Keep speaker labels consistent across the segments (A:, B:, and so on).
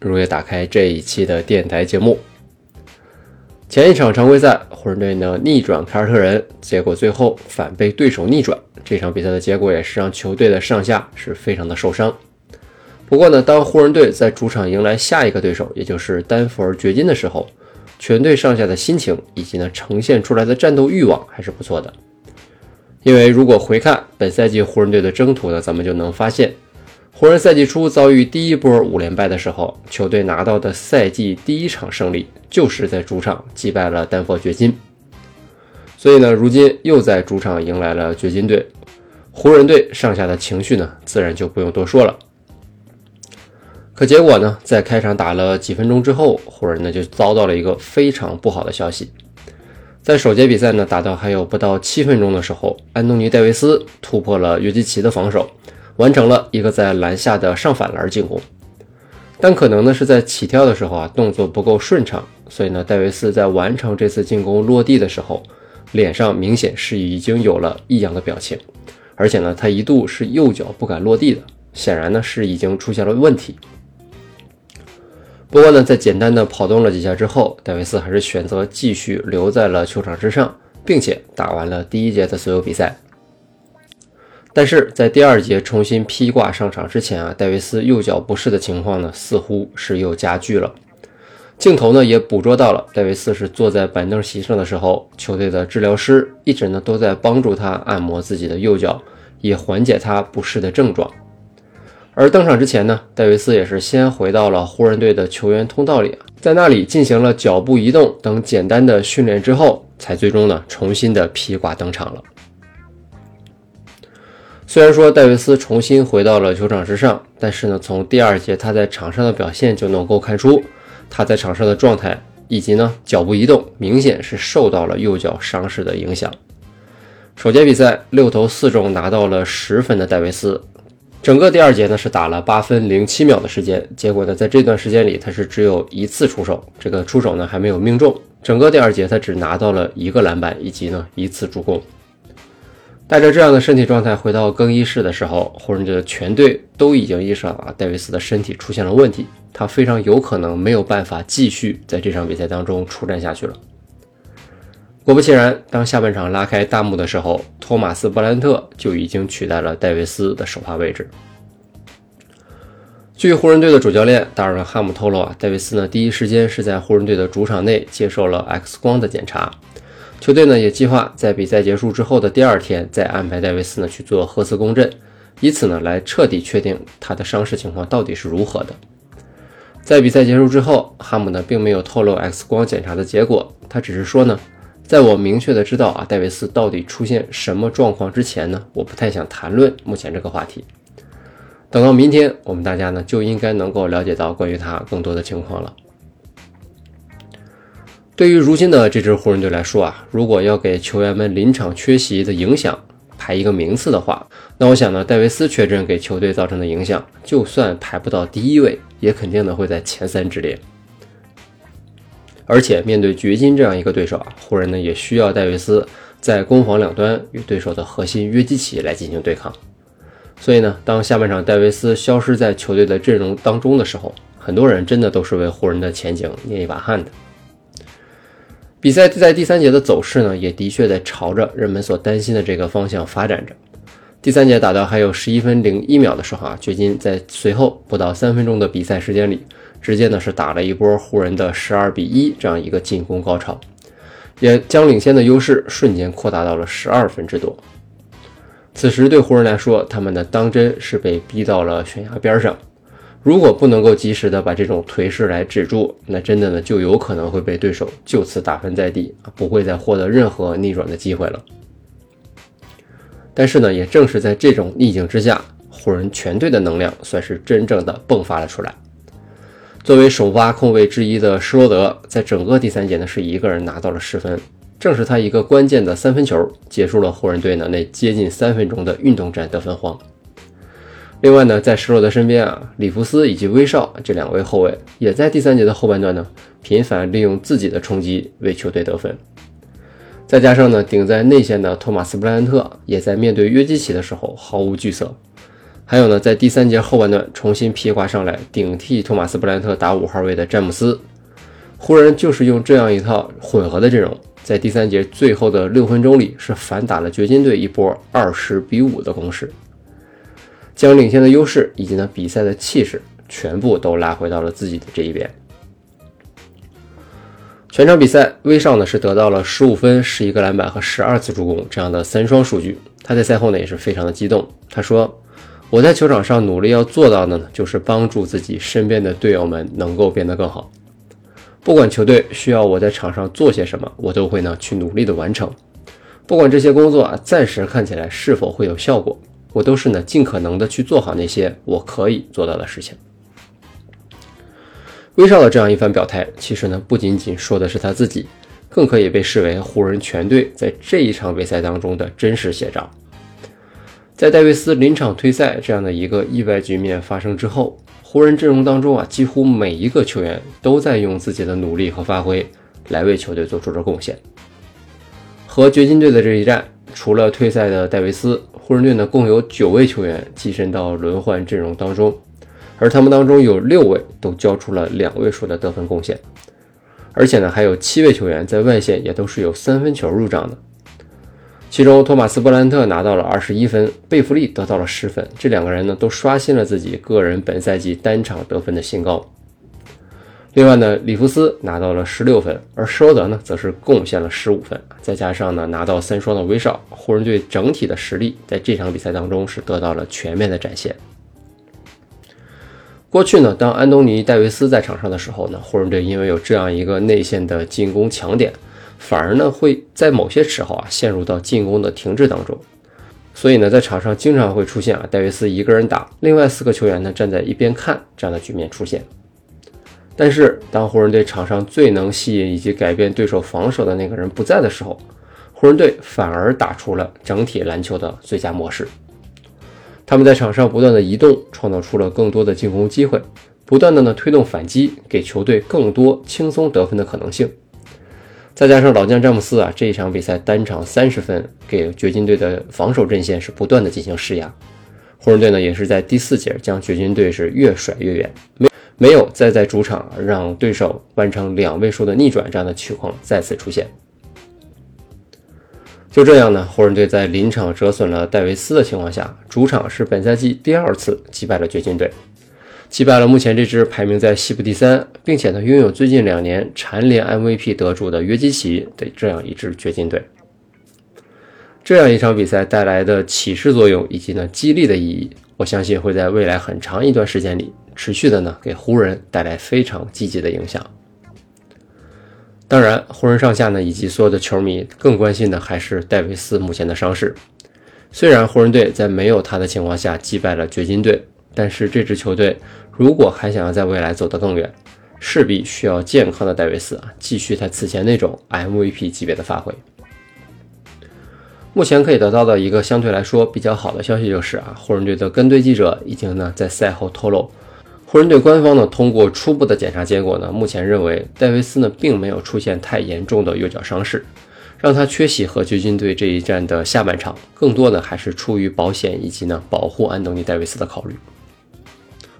A: 如约打开这一期的电台节目。前一场常规赛，湖人队呢逆转凯尔特人，结果最后反被对手逆转。这场比赛的结果也是让球队的上下是非常的受伤。不过呢，当湖人队在主场迎来下一个对手，也就是丹佛尔掘金的时候，全队上下的心情以及呢呈现出来的战斗欲望还是不错的。因为如果回看本赛季湖人队的征途呢，咱们就能发现，湖人赛季初遭遇第一波五连败的时候，球队拿到的赛季第一场胜利就是在主场击败了丹佛掘金。所以呢，如今又在主场迎来了掘金队，湖人队上下的情绪呢，自然就不用多说了。可结果呢，在开场打了几分钟之后，湖人呢就遭到了一个非常不好的消息。在首节比赛呢打到还有不到七分钟的时候，安东尼·戴维斯突破了约基奇的防守，完成了一个在篮下的上反篮进攻。但可能呢是在起跳的时候啊动作不够顺畅，所以呢戴维斯在完成这次进攻落地的时候，脸上明显是已经有了异样的表情，而且呢他一度是右脚不敢落地的，显然呢是已经出现了问题。不过呢，在简单的跑动了几下之后，戴维斯还是选择继续留在了球场之上，并且打完了第一节的所有比赛。但是在第二节重新披挂上场之前啊，戴维斯右脚不适的情况呢，似乎是又加剧了。镜头呢也捕捉到了戴维斯是坐在板凳席上的时候，球队的治疗师一直呢都在帮助他按摩自己的右脚，以缓解他不适的症状。而登场之前呢，戴维斯也是先回到了湖人队的球员通道里，在那里进行了脚步移动等简单的训练之后，才最终呢重新的披挂登场了。虽然说戴维斯重新回到了球场之上，但是呢，从第二节他在场上的表现就能够看出，他在场上的状态以及呢脚步移动明显是受到了右脚伤势的影响。首节比赛六投四中拿到了十分的戴维斯。整个第二节呢是打了八分零七秒的时间，结果呢在这段时间里他是只有一次出手，这个出手呢还没有命中。整个第二节他只拿到了一个篮板以及呢一次助攻。带着这样的身体状态回到更衣室的时候，湖人队的全队都已经意识到啊戴维斯的身体出现了问题，他非常有可能没有办法继续在这场比赛当中出战下去了。果不其然，当下半场拉开大幕的时候，托马斯·布兰特就已经取代了戴维斯的首发位置。据湖人队的主教练达尔文·汉姆透露啊，戴维斯呢第一时间是在湖人队的主场内接受了 X 光的检查，球队呢也计划在比赛结束之后的第二天再安排戴维斯呢去做核磁共振，以此呢来彻底确定他的伤势情况到底是如何的。在比赛结束之后，哈姆呢并没有透露 X 光检查的结果，他只是说呢。在我明确的知道啊戴维斯到底出现什么状况之前呢，我不太想谈论目前这个话题。等到明天，我们大家呢就应该能够了解到关于他更多的情况了。对于如今的这支湖人队来说啊，如果要给球员们临场缺席的影响排一个名次的话，那我想呢，戴维斯缺阵给球队造成的影响，就算排不到第一位，也肯定呢会在前三之列。而且面对掘金这样一个对手啊，湖人呢也需要戴维斯在攻防两端与对手的核心约基奇来进行对抗。所以呢，当下半场戴维斯消失在球队的阵容当中的时候，很多人真的都是为湖人的前景捏一把汗的。比赛在第三节的走势呢，也的确在朝着人们所担心的这个方向发展着。第三节打到还有十一分零一秒的时候啊，掘金在随后不到三分钟的比赛时间里。直接呢是打了一波湖人的十二比一这样一个进攻高潮，也将领先的优势瞬间扩大到了十二分之多。此时对湖人来说，他们的当真是被逼到了悬崖边上。如果不能够及时的把这种颓势来止住，那真的呢就有可能会被对手就此打翻在地，不会再获得任何逆转的机会了。但是呢，也正是在这种逆境之下，湖人全队的能量算是真正的迸发了出来。作为首发控卫之一的施罗德，在整个第三节呢是一个人拿到了十分，正是他一个关键的三分球，结束了湖人队呢那接近三分钟的运动战得分荒。另外呢，在施罗德身边啊，里弗斯以及威少这两位后卫也在第三节的后半段呢，频繁利用自己的冲击为球队得分。再加上呢，顶在内线的托马斯布莱恩特也在面对约基奇的时候毫无惧色。还有呢，在第三节后半段重新披挂上来顶替托马斯布莱恩特打五号位的詹姆斯，湖人就是用这样一套混合的阵容，在第三节最后的六分钟里是反打了掘金队一波二十比五的攻势。将领先的优势以及呢比赛的气势全部都拉回到了自己的这一边。全场比赛，威少呢是得到了十五分、十一个篮板和十二次助攻这样的三双数据。他在赛后呢也是非常的激动，他说：“我在球场上努力要做到的呢，就是帮助自己身边的队友们能够变得更好。不管球队需要我在场上做些什么，我都会呢去努力的完成。不管这些工作啊暂时看起来是否会有效果。”我都是呢，尽可能的去做好那些我可以做到的事情。威少的这样一番表态，其实呢，不仅仅说的是他自己，更可以被视为湖人全队在这一场比赛当中的真实写照。在戴维斯临场退赛这样的一个意外局面发生之后，湖人阵容当中啊，几乎每一个球员都在用自己的努力和发挥来为球队做出了贡献。和掘金队的这一战，除了退赛的戴维斯。湖人队呢，共有九位球员跻身到轮换阵容当中，而他们当中有六位都交出了两位数的得分贡献，而且呢，还有七位球员在外线也都是有三分球入账的。其中，托马斯·布兰特拿到了二十一分，贝弗利得到了十分，这两个人呢，都刷新了自己个人本赛季单场得分的新高。另外呢，里弗斯拿到了十六分，而施罗德呢，则是贡献了十五分，再加上呢拿到三双的威少，湖人队整体的实力在这场比赛当中是得到了全面的展现。过去呢，当安东尼·戴维斯在场上的时候呢，湖人队因为有这样一个内线的进攻强点，反而呢会在某些时候啊陷入到进攻的停滞当中，所以呢，在场上经常会出现啊戴维斯一个人打，另外四个球员呢站在一边看这样的局面出现。但是，当湖人队场上最能吸引以及改变对手防守的那个人不在的时候，湖人队反而打出了整体篮球的最佳模式。他们在场上不断的移动，创造出了更多的进攻机会，不断的呢推动反击，给球队更多轻松得分的可能性。再加上老将詹姆斯啊，这一场比赛单场三十分，给掘金队的防守阵线是不断的进行施压。湖人队呢，也是在第四节将掘金队是越甩越远。没。没有再在主场让对手完成两位数的逆转这样的情况再次出现。就这样呢，湖人队在临场折损了戴维斯的情况下，主场是本赛季第二次击败了掘金队，击败了目前这支排名在西部第三，并且呢拥有最近两年蝉联 MVP 得主的约基奇的这样一支掘金队。这样一场比赛带来的启示作用以及呢激励的意义，我相信会在未来很长一段时间里。持续的呢，给湖人带来非常积极的影响。当然，湖人上下呢，以及所有的球迷更关心的还是戴维斯目前的伤势。虽然湖人队在没有他的情况下击败了掘金队，但是这支球队如果还想要在未来走得更远，势必需要健康的戴维斯啊，继续他此前那种 MVP 级别的发挥。目前可以得到的一个相对来说比较好的消息就是啊，湖人队的跟队记者已经呢在赛后透露。湖人队官方呢，通过初步的检查结果呢，目前认为戴维斯呢并没有出现太严重的右脚伤势，让他缺席和掘金队这一战的下半场，更多的还是出于保险以及呢保护安东尼戴维斯的考虑。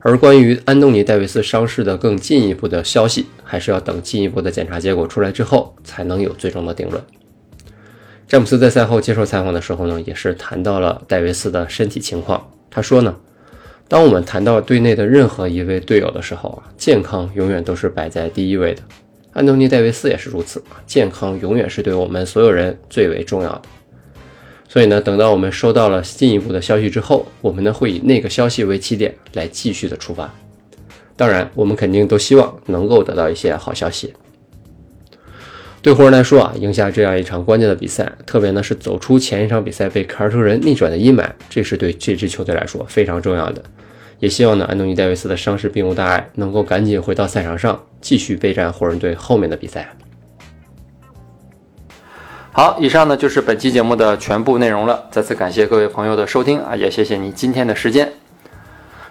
A: 而关于安东尼戴维斯伤势的更进一步的消息，还是要等进一步的检查结果出来之后，才能有最终的定论。詹姆斯在赛后接受采访的时候呢，也是谈到了戴维斯的身体情况，他说呢。当我们谈到队内的任何一位队友的时候啊，健康永远都是摆在第一位的。安东尼·戴维斯也是如此，健康永远是对我们所有人最为重要的。所以呢，等到我们收到了进一步的消息之后，我们呢会以那个消息为起点来继续的出发。当然，我们肯定都希望能够得到一些好消息。对湖人来说啊，赢下这样一场关键的比赛，特别呢是走出前一场比赛被凯尔特人逆转的阴霾，这是对这支球队来说非常重要的。也希望呢，安东尼戴维斯的伤势并无大碍，能够赶紧回到赛场上，继续备战湖人队后面的比赛。
B: 好，以上呢就是本期节目的全部内容了。再次感谢各位朋友的收听啊，也谢谢你今天的时间。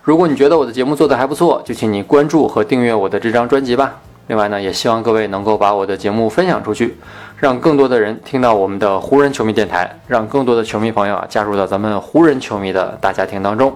B: 如果你觉得我的节目做得还不错，就请你关注和订阅我的这张专辑吧。另外呢，也希望各位能够把我的节目分享出去，让更多的人听到我们的湖人球迷电台，让更多的球迷朋友啊加入到咱们湖人球迷的大家庭当中。